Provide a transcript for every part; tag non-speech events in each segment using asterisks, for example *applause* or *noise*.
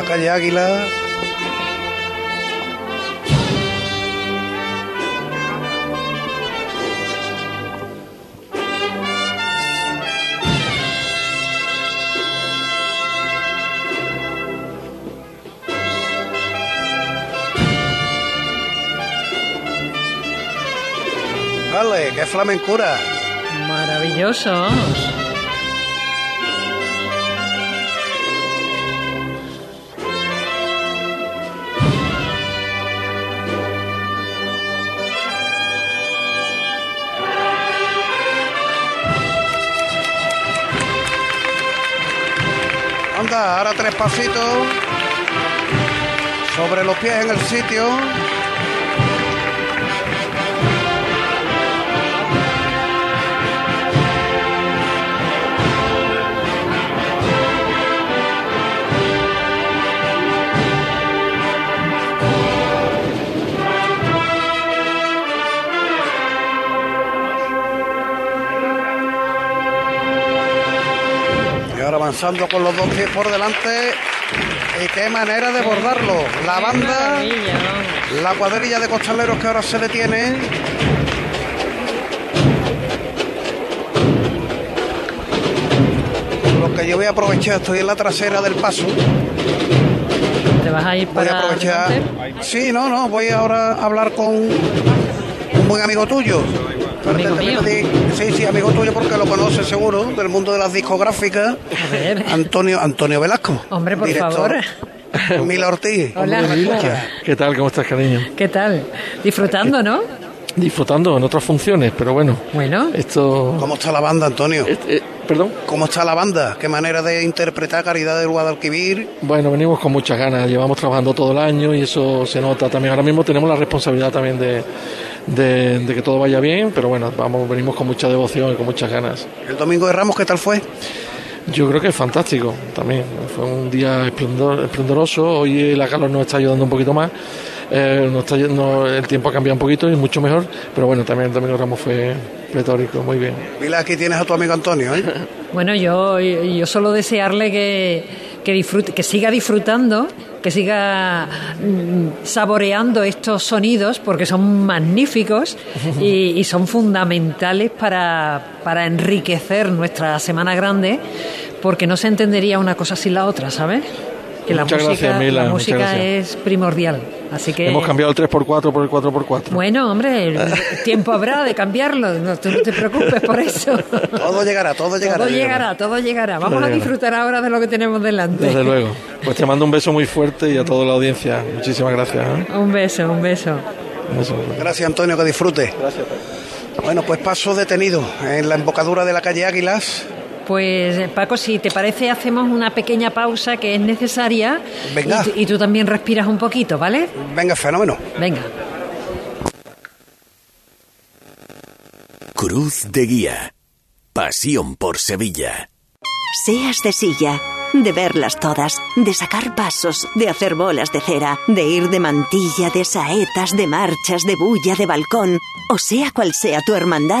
la calle Águila. Vale, qué flamencura. Maravillosos. Ahora tres pasitos. Sobre los pies en el sitio. Avanzando con los dos pies por delante. Y qué manera de bordarlo. La banda, la cuadrilla de costaleros que ahora se detiene. Lo que yo voy a aprovechar, estoy en la trasera del paso. ¿Te vas a ir Voy a para aprovechar. Sí, no, no, voy ahora a hablar con un buen amigo tuyo. ¿Amigo mío? Sí, sí, amigo tuyo porque lo conoces seguro, del mundo de las discográficas. A ver. Antonio, Antonio Velasco. Hombre, por director. favor. Mila Ortiz. Hola. ¿Qué tal? ¿Cómo estás, cariño? ¿Qué tal? Disfrutando, ¿no? Disfrutando en otras funciones, pero bueno. Bueno. Esto. ¿Cómo está la banda, Antonio? este, eh, perdón. ¿Cómo está la banda? ¿Qué manera de interpretar Caridad del Guadalquivir? Bueno, venimos con muchas ganas. Llevamos trabajando todo el año y eso se nota también. Ahora mismo tenemos la responsabilidad también de, de, de que todo vaya bien, pero bueno, vamos, venimos con mucha devoción y con muchas ganas. El domingo de Ramos, ¿qué tal fue? Yo creo que es fantástico también. Fue un día esplendor- esplendoroso. Hoy la calor nos está ayudando un poquito más. Eh, nos está no- el tiempo ha cambiado un poquito y mucho mejor. Pero bueno, también el domingo de Ramos fue pletórico, muy bien. Mira, aquí tienes a tu amigo Antonio, ¿eh? *laughs* Bueno, yo, yo solo desearle que, que, disfrute, que siga disfrutando, que siga mm, saboreando estos sonidos, porque son magníficos *laughs* y, y son fundamentales para, para enriquecer nuestra Semana Grande, porque no se entendería una cosa sin la otra, ¿sabes? Que la Muchas música, gracias, Mila, la música es primordial. Así que Hemos cambiado el 3x4 por el 4x4. bueno, hombre, el *laughs* tiempo habrá de cambiarlo, no, tú no te preocupes por eso. Todo llegará, todo llegará. Todo llegará, todo llegará. Vamos a llegará. disfrutar ahora de lo que tenemos delante. Desde luego. Pues te mando un beso muy fuerte y a toda la audiencia. Muchísimas gracias. ¿eh? Un beso, un beso. Un beso. Gracias, Antonio, que disfrute. Gracias. Bueno, pues paso detenido en la embocadura de la calle Águilas. Pues eh, Paco, si te parece, hacemos una pequeña pausa que es necesaria. Venga. Y, tú- y tú también respiras un poquito, ¿vale? Venga, fenómeno. Venga. Cruz de Guía. Pasión por Sevilla. Seas de silla, de verlas todas, de sacar pasos, de hacer bolas de cera, de ir de mantilla, de saetas, de marchas, de bulla, de balcón, o sea cual sea tu hermandad,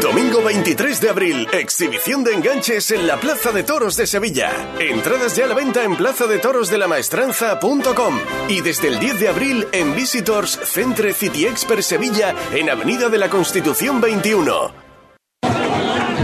Domingo 23 de abril, exhibición de enganches en la Plaza de Toros de Sevilla. Entradas ya a la venta en plazadetoroslamaestranza.com y desde el 10 de abril en Visitors Centre City Expert Sevilla en Avenida de la Constitución 21.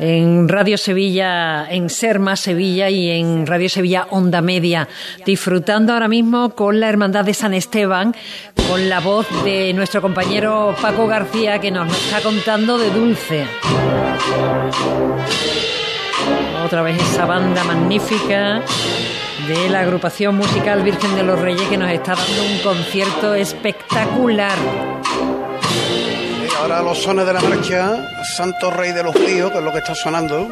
en Radio Sevilla, en Serma Sevilla y en Radio Sevilla Onda Media, disfrutando ahora mismo con la Hermandad de San Esteban, con la voz de nuestro compañero Paco García que nos está contando de Dulce. Otra vez esa banda magnífica de la agrupación musical Virgen de los Reyes que nos está dando un concierto espectacular ahora los sones de la marcha, Santo Rey de los Ríos, que es lo que está sonando.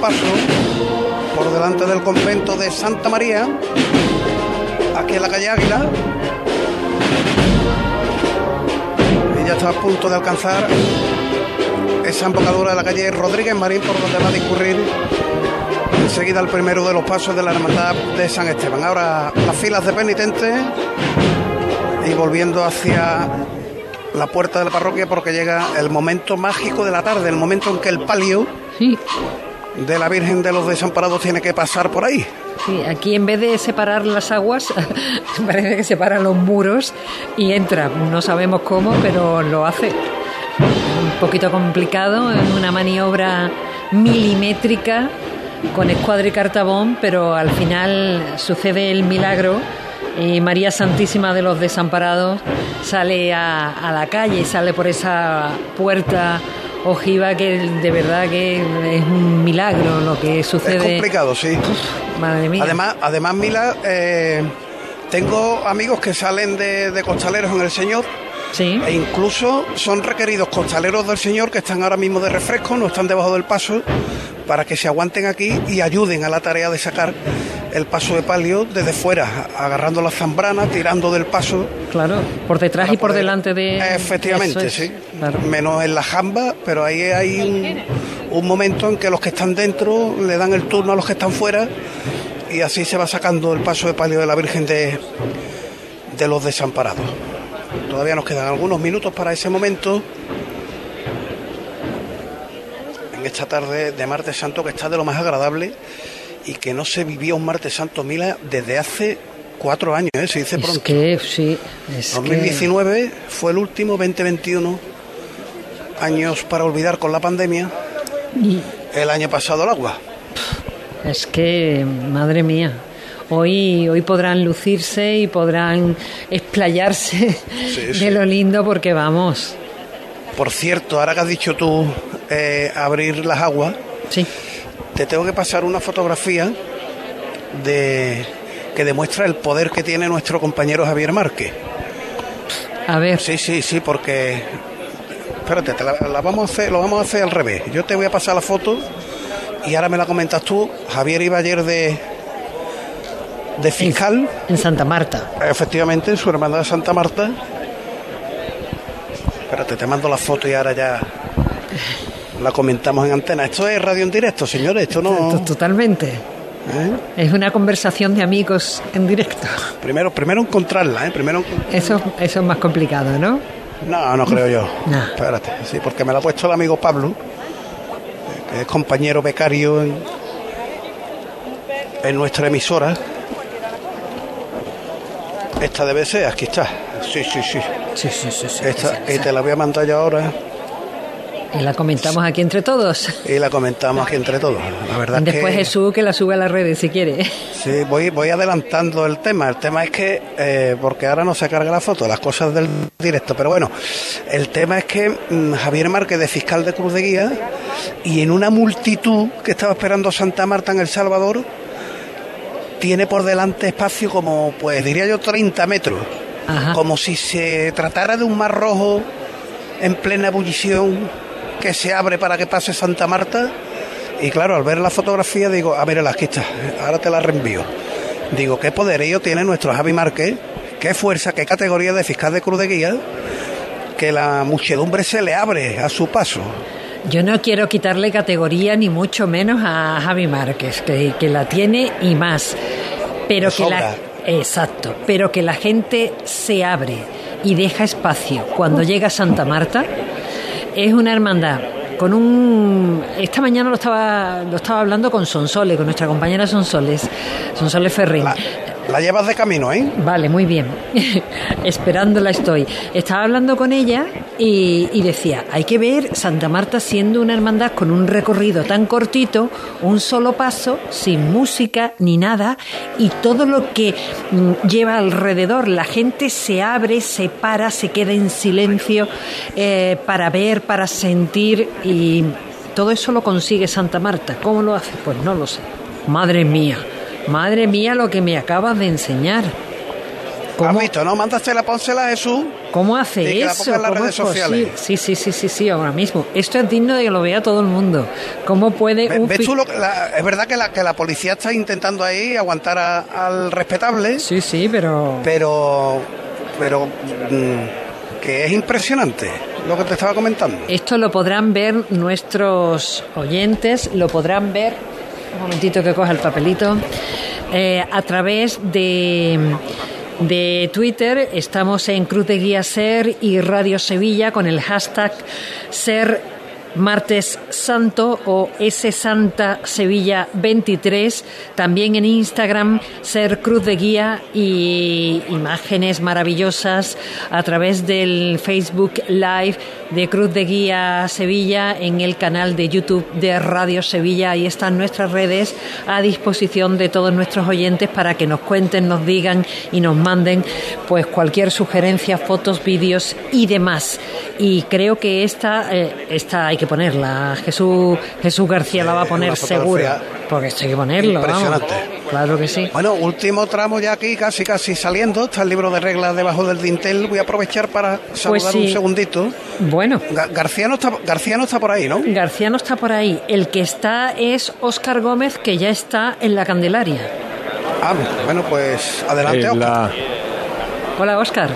Paso por delante del convento de Santa María, aquí en la calle Águila. Y ya está a punto de alcanzar esa embocadura de la calle Rodríguez Marín, por donde va a discurrir enseguida el primero de los pasos de la Hermandad de San Esteban. Ahora las filas de penitentes y volviendo hacia la puerta de la parroquia porque llega el momento mágico de la tarde, el momento en que el palio de la Virgen de los Desamparados tiene que pasar por ahí. Sí, aquí en vez de separar las aguas, *laughs* parece que separa los muros y entra. No sabemos cómo, pero lo hace. Un poquito complicado, es una maniobra milimétrica con escuadra y cartabón, pero al final sucede el milagro y María Santísima de los Desamparados sale a, la calle, sale por esa puerta ojiva que de verdad que es un milagro lo que sucede. Es complicado, sí. madre mía. Además, además Mila, eh, tengo amigos que salen de, de costaleros en el Señor. Sí. E incluso son requeridos costaleros del Señor que están ahora mismo de refresco, no están debajo del paso, para que se aguanten aquí y ayuden a la tarea de sacar el paso de palio desde fuera, agarrando la zambrana, tirando del paso. Claro, por detrás y por delante de. Efectivamente, sí. Menos en la jamba, pero ahí hay un, momento en que los que están dentro le dan el turno a los que están fuera y así se va sacando el paso de palio de la Virgen de, de los desamparados. Todavía nos quedan algunos minutos para ese momento en esta tarde de martes santo que está de lo más agradable y que no se vivía un martes santo Mila desde hace cuatro años, ¿eh? se dice pronto. Que, sí, es 2019 fue el último, 2021 años para olvidar con la pandemia. Y el año pasado el agua. Es que, madre mía, hoy, hoy podrán lucirse y podrán explayarse Sí, *laughs* de sí. lo lindo porque vamos. Por cierto, ahora que has dicho tú eh, abrir las aguas, sí. Te tengo que pasar una fotografía de que demuestra el poder que tiene nuestro compañero Javier Márquez. A ver. Sí, sí, sí, porque espérate, te la, la vamos a hacer, lo vamos a hacer al revés. Yo te voy a pasar la foto y ahora me la comentas tú. Javier iba ayer de de fiscal en Santa Marta. Efectivamente, en su hermandad de Santa Marta. Espérate, te mando la foto y ahora ya la comentamos en antena. Esto es radio en directo, señores. Esto no. Totalmente. ¿Eh? Es una conversación de amigos en directo. Primero, primero encontrarla, ¿eh? Primero. Eso, eso es más complicado, ¿no? No, no creo yo. No. Espérate, sí, porque me la ha puesto el amigo Pablo, que es compañero becario en, en nuestra emisora. Esta debe ser, aquí está. Sí, sí, sí. Sí, sí, sí. sí Esta, esa, y esa. te la voy a mandar yo ahora Y la comentamos aquí entre todos. y la comentamos aquí entre todos. La verdad Después que Jesús que la sube a las redes si quiere. sí, voy, voy adelantando el tema. El tema es que, eh, porque ahora no se carga la foto, las cosas del directo, pero bueno, el tema es que mm, Javier Márquez de fiscal de Cruz de Guía y en una multitud que estaba esperando Santa Marta en El Salvador, tiene por delante espacio como, pues diría yo, 30 metros. Ajá. Como si se tratara de un mar rojo en plena ebullición que se abre para que pase Santa Marta. Y claro, al ver la fotografía digo, a ver, aquí está, ahora te la reenvío. Digo, qué poderío tiene nuestro Javi Márquez, qué fuerza, qué categoría de fiscal de Cruz de Guía, que la muchedumbre se le abre a su paso. Yo no quiero quitarle categoría ni mucho menos a Javi Márquez, que, que la tiene y más. Pero que la exacto, pero que la gente se abre y deja espacio cuando llega Santa Marta es una hermandad con un esta mañana lo estaba lo estaba hablando con Sonsoles, con nuestra compañera Sonsoles, Sonsoles Ferrín. La llevas de camino, ¿eh? Vale, muy bien. *laughs* Esperándola estoy. Estaba hablando con ella y, y decía, hay que ver Santa Marta siendo una hermandad con un recorrido tan cortito, un solo paso, sin música ni nada, y todo lo que mm, lleva alrededor. La gente se abre, se para, se queda en silencio eh, para ver, para sentir y todo eso lo consigue Santa Marta. ¿Cómo lo hace? Pues no lo sé. Madre mía, madre mía lo que me acabas de enseñar. ¿Has visto, no? Mándasela, pónsela a Jesús. ¿Cómo hace que la eso? ponga en las ¿Cómo redes sociales. Sí, sí, sí, sí, sí, ahora mismo. Esto es digno de que lo vea todo el mundo. ¿Cómo puede Ve- un ¿Ves fi- tú lo que la- es verdad que la, que la policía está intentando ahí aguantar a- al respetable. Sí, sí, pero. Pero. Pero. mm, que es impresionante lo que te estaba comentando. Esto lo podrán ver nuestros oyentes, lo podrán ver, un momentito que coja el papelito, eh, a través de, de Twitter. Estamos en Cruz de Guía Ser y Radio Sevilla con el hashtag Ser Martes Santo o S Santa Sevilla 23. También en Instagram Ser Cruz de Guía y imágenes maravillosas a través del Facebook Live de Cruz de Guía Sevilla en el canal de YouTube de Radio Sevilla. Ahí están nuestras redes a disposición de todos nuestros oyentes para que nos cuenten, nos digan y nos manden pues cualquier sugerencia, fotos, vídeos y demás. Y creo que esta, eh, esta que ponerla. Jesús, Jesús García la va a poner seguro. Porque esto hay que ponerlo. vamos. Claro que sí. Bueno, último tramo ya aquí, casi casi saliendo. Está el libro de reglas debajo del dintel. Voy a aprovechar para saludar un Pues sí. segundito. Bueno. Ga- García no está, García no está por ahí, ¿no? García no está por ahí. El que está es Óscar Gómez, que ya está en la Candelaria. Ah, bueno, pues adelante, la, Hola, Óscar.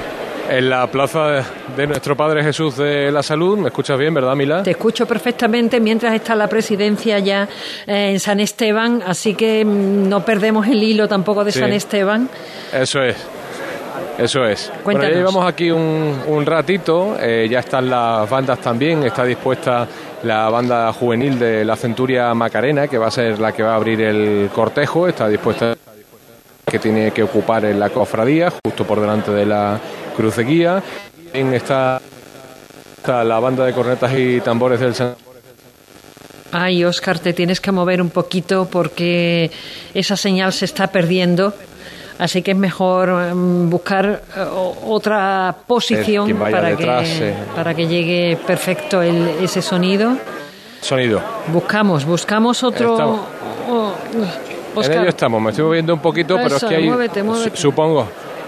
En la plaza de, nuestro Padre Jesús de la Salud. ¿Me escuchas bien, verdad, Mila? Te escucho perfectamente mientras está la presidencia ya eh, en San Esteban, así que mm, no perdemos el hilo tampoco de Sí. San Esteban. Eso es. Eso es. Bueno, ya llevamos aquí un, un ratito, eh, ya están las bandas también, está dispuesta la banda juvenil de la Centuria Macarena, que va a ser la que va a abrir el cortejo, está dispuesta que tiene que ocupar en la cofradía, justo por delante de la cruz de guía. En esta está la banda de cornetas y tambores del San Ay, Oscar, te tienes que mover un poquito porque esa señal se está perdiendo. Así que es mejor mm, buscar eh, otra posición para, detrás, que, eh. para que llegue perfecto el- ese sonido. Sonido. Buscamos, buscamos otro. Estamos. En ello estamos, me estoy moviendo un poquito, pero es que hay, muévete, muévete. su- supongo,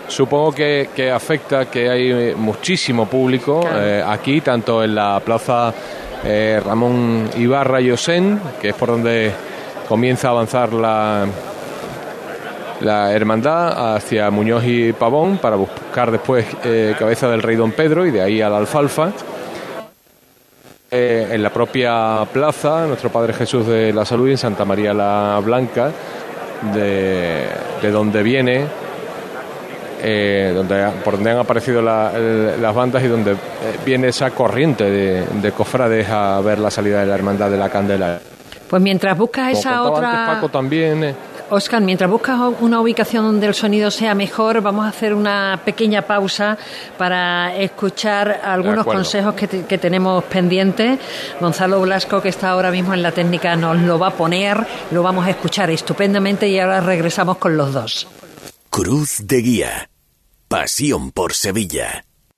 supongo que, que afecta que hay eh, muchísimo público eh, aquí, tanto en la plaza eh, Ramón Ibarra y Osén, que es por donde comienza a avanzar la, la hermandad hacia Muñoz y Pavón para buscar después eh, cabeza del rey Don Pedro y de ahí a la alfalfa. Eh, en la propia plaza, nuestro Padre Jesús de la Salud en Santa María la Blanca, de, de donde viene, eh, donde, por donde han aparecido la- el- las bandas y donde eh, viene esa corriente de, de cofrades a ver la salida de la Hermandad de la Candela. Pues mientras buscas esa otra. antes Paco también. eh, Oscar, mientras buscas una ubicación donde el sonido sea mejor, vamos a hacer una pequeña pausa para escuchar algunos consejos que, te- que tenemos pendientes. Gonzalo Blasco, que está ahora mismo en la técnica, nos lo va a poner, lo vamos a escuchar estupendamente y ahora regresamos con los dos. Cruz de Guía. Pasión por Sevilla.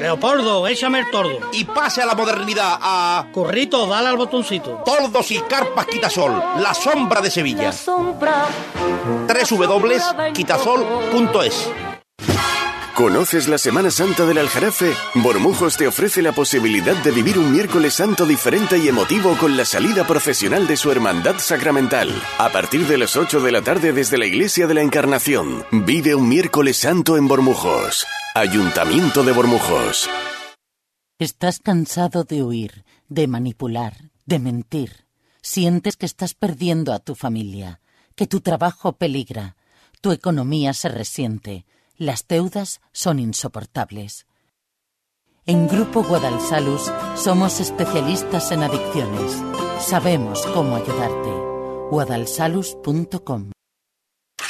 Leopoldo, échame el tordo. Y pase a la modernidad, a. Corrito, dale al botoncito. Tordos y carpas Quitasol, la sombra de Sevilla. Sombra, www.quitasol.es ¿Conoces la Semana Santa del Aljarafe? Bormujos te ofrece la posibilidad de vivir un miércoles santo diferente y emotivo con la salida profesional de su hermandad sacramental. A partir de las 8 de la tarde desde la Iglesia de la Encarnación, vive un miércoles santo en Bormujos. Ayuntamiento de Bormujos. Estás cansado de huir, de manipular, de mentir. Sientes que estás perdiendo a tu familia, que tu trabajo peligra, tu economía se resiente, las deudas son insoportables. En Grupo Guadalsalus somos especialistas en adicciones. Sabemos cómo ayudarte. guadalsalus.com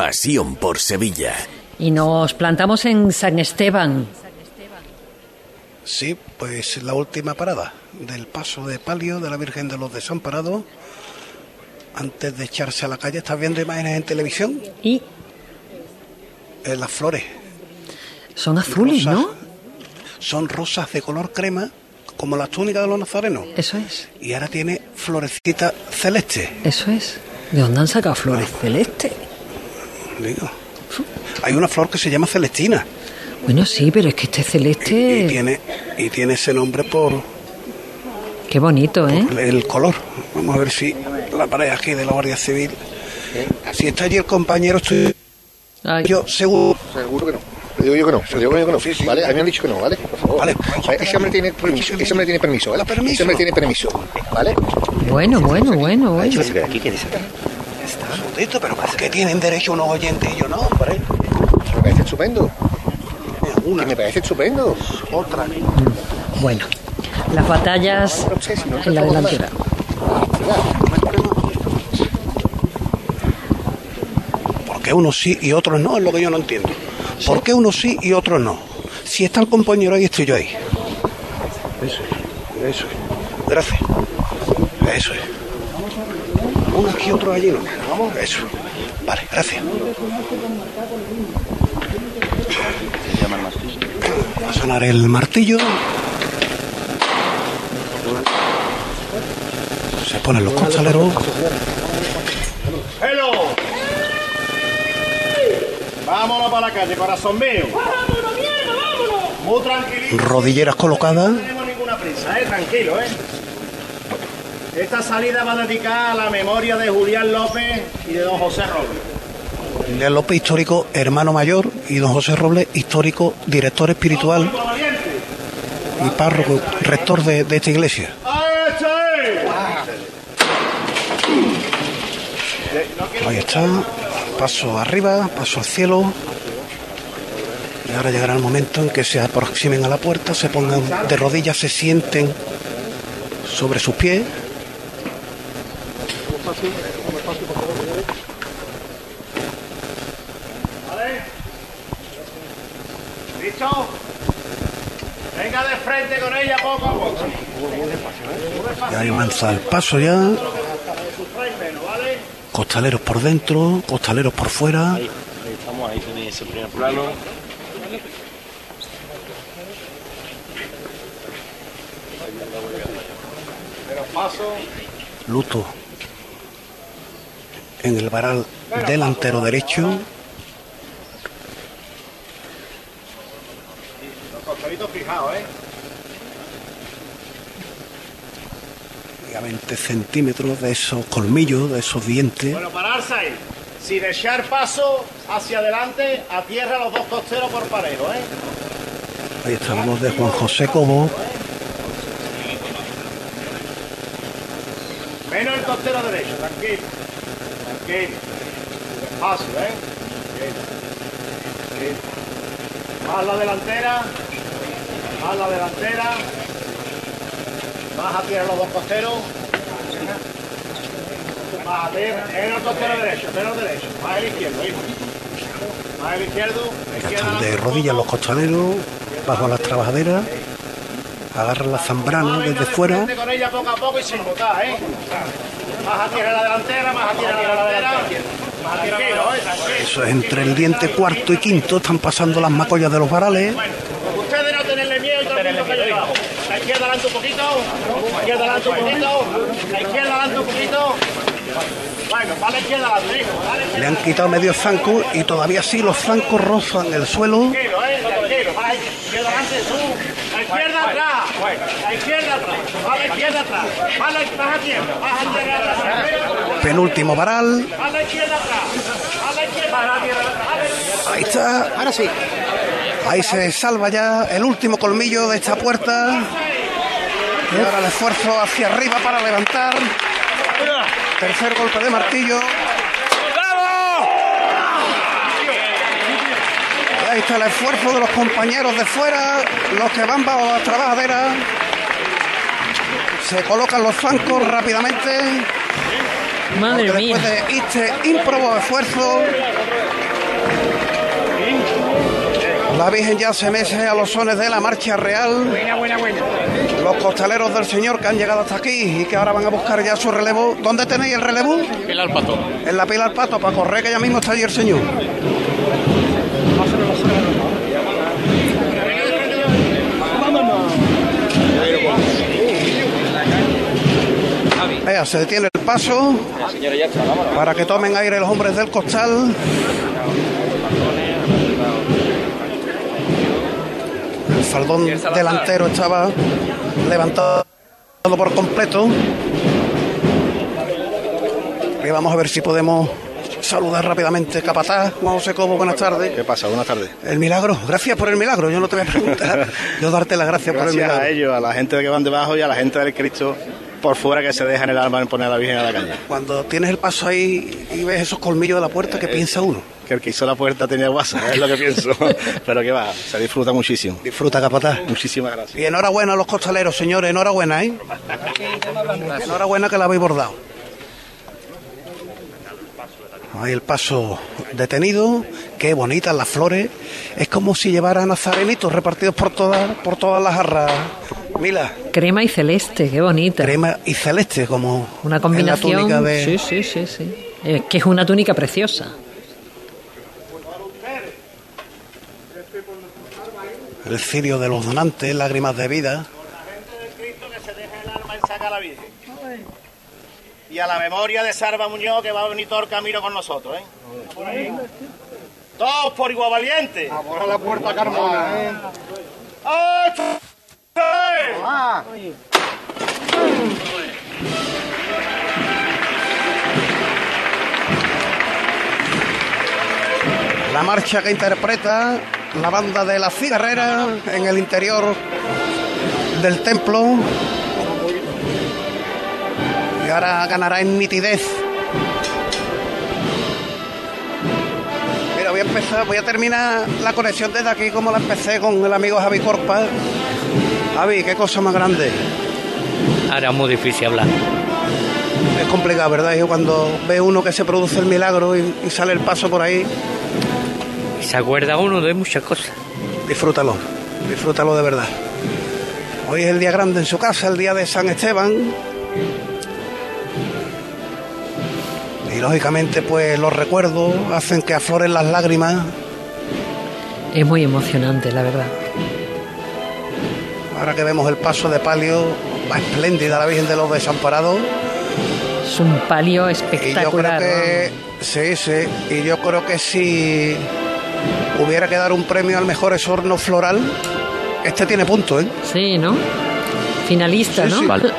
Pasión por Sevilla. Y nos plantamos en San Esteban. Sí, pues la última parada del paso de palio de la Virgen de los Desamparados. Antes de echarse a la calle, ¿estás viendo imágenes en televisión? Y eh, las flores. Son azules, Rosas. ¿no? Son rosas de color crema, como las túnicas de los nazarenos. Eso es. Y ahora tiene florecita celeste. Eso es. ¿De dónde han sacado flores celestes? Digo. Hay una flor que se llama celestina. Bueno, sí, pero es que este celeste... Y tiene, y tiene ese nombre por Qué bonito, ¿eh? el color. Vamos a ver si la pared aquí de la Guardia Civil. Si está allí el compañero, estoy yo seguro. Seguro que no. Le digo yo que no, le digo yo que no. Vale, a mí me han dicho que no, ¿vale? Por favor. Vale. Ese hombre tiene permiso, ese hombre tiene permiso, ¿vale? Ese hombre tiene permiso, ¿vale? Bueno, bueno, bueno, bueno. Aquí pero ¿por qué tienen derecho unos oyentes y yo no, hombre? Me parece estupendo. Que me parece estupendo. Otra. Bueno, las batallas en la delantera. ¿Por qué unos sí y otros no? Es lo que yo no entiendo. ¿Por qué unos sí y otros no? Si está el compañero ahí, estoy yo ahí. Eso es, eso es. Gracias. Eso es. Uno aquí y otro allí, ¿no? Eso. Vale, gracias. Va a sonar el martillo. Se ponen los costaleros. ¡Hello! Vámonos para la calle, corazón mío. ¡Vámonos, mierda, vámonos! Muy tranquilito. Rodilleras colocadas. No tenemos ninguna prisa, eh, tranquilo, eh. Esta salida va dedicada a la memoria de Julián López y de don José Robles. Julián López, histórico hermano mayor, y don José Robles, histórico director espiritual y párroco, rector de, de esta iglesia. Ahí está, paso arriba, paso al cielo. Y ahora llegará el momento en que se aproximen a la puerta, se pongan de rodillas, se sienten sobre sus pies. ¿Vale? ¿Listo? Venga de frente con ella poco a poco. Y ahí avanza el paso ya. Costaleros por dentro, costaleros por fuera. Ahí estamos, ahí tenéis ese primer plano. Paso. Luto en el varal delantero derecho. Los costaditos fijados, ¿eh? Y a 20 centímetros de esos colmillos, de esos dientes. Bueno, pararse ahí. Sin echar paso hacia adelante, a tierra los dos costeros por parejo, ¿eh? Ahí está la voz de Juan José Cobo. Menos el costero derecho, tranquilo. Paso, ¿eh? Más la delantera. Más la delantera. Más a tierra los dos costeros. Más a tierra. Menos el costero derecho, menos derecho. Más el izquierdo, hijo. Más el izquierdo. Están de rodillas los costaleros, bajo las trabajaderas. Agarran la zambrana desde fuera. Frente con ella poco a poco y sin botar, ¿eh? Más a tierra la delantera, más a tierra la delantera. ¿eh? Eso es entre el diente cuarto y quinto. Están pasando las macollas de los varales. Ustedes no tenerle miedo y tranquilo que llegamos. La izquierda adelante un poquito. La izquierda adelante un poquito. La izquierda adelante un poquito. Bueno, va la izquierda adelante, hijo. Le han quitado medio zanco y todavía sí los zancos rozan el suelo. Tranquilo, ¿eh? Tranquilo. La izquierda adelante, tú. La izquierda atrás. Izquierda atrás. La izquierda atrás. La atrás. Penúltimo varal. Va la izquierda atrás. Va la izquierda atrás. Ahí está. Ahora sí. Ahí se salva ya el último colmillo de esta puerta. Y ahora el esfuerzo hacia arriba para levantar. Tercer golpe de martillo. Ahí está el esfuerzo de los compañeros de fuera, los que van bajo las trabajaderas. Se colocan los zancos rápidamente. Madre porque mía. Después de este ímprobo esfuerzo, la Virgen ya se mece a los sones de la marcha real. Buena, buena, buena. Los costaleros del Señor que han llegado hasta aquí y que ahora van a buscar ya su relevo. ¿Dónde tenéis el relevo? Pilar Pato. En la pila al pato, para correr que ya mismo está allí el Señor. Vea, se detiene el paso para que tomen aire los hombres del costal. El faldón delantero estaba levantado por completo. Y vamos a ver si podemos saludar rápidamente. Capataz, José Cobo, buenas tardes. ¿Qué pasa? Buenas tardes. El milagro, gracias por el milagro. Yo no te voy a preguntar, *laughs* yo darte las gracias, por el Gracias milagro. a ellos, a la gente que van debajo y a la gente del Cristo por fuera que se deja en el alma en poner a la Virgen a la calle. Cuando tienes el paso ahí y ves esos colmillos de la puerta, ¿qué piensa uno? Que el que hizo la puerta tenía guasa, es lo que pienso. *laughs* Pero que va, se disfruta muchísimo. Disfruta, capataz. Muchísimas gracias. Y enhorabuena a los costaleros, señores, enhorabuena, ¿eh? Enhorabuena que la habéis bordado. Ahí el paso detenido, qué bonitas las flores. Es como si llevara nazarenitos repartidos por todas, por todas las jarras. Mila, Crema y celeste, qué bonita. crema y celeste, como Una en la combinación. túnica de... Sí, sí, sí, sí. Es que es una túnica preciosa. El cirio de los donantes, lágrimas de vida. alma en saca a la Virgen. Y a la memoria de Sarva Muñoz que va a venir todo el camino con nosotros, ¿eh? Todos por igual valiente. Ahora la puerta Carmona, ¿eh? ¡Ay, La marcha que interpreta la banda de la cigarrera en el interior del templo. Y ahora ganará en nitidez. Mira, voy a empezar, voy a terminar la conexión desde aquí como la empecé con el amigo Javi Corpa. Javi, qué cosa más grande. Ahora es muy difícil hablar. Es complicado, ¿verdad? Yo cuando ve uno que se produce el milagro y, y sale el paso por ahí, Y se acuerda uno de muchas cosas. disfrútalo, disfrútalo de verdad. Hoy es el día grande en su casa, el día de San Esteban. Y lógicamente, pues los recuerdos hacen que afloren las lágrimas. Es muy emocionante, la verdad. Ahora que vemos el paso de palio, va espléndida la Virgen de los Desamparados. Es un palio Y yo creo espectacular. que, sí, sí, y yo creo que si hubiera que dar un premio al mejor esorno floral, este tiene punto, ¿eh? Sí, ¿no? Finalista, Sí, ¿no? sí. Vale.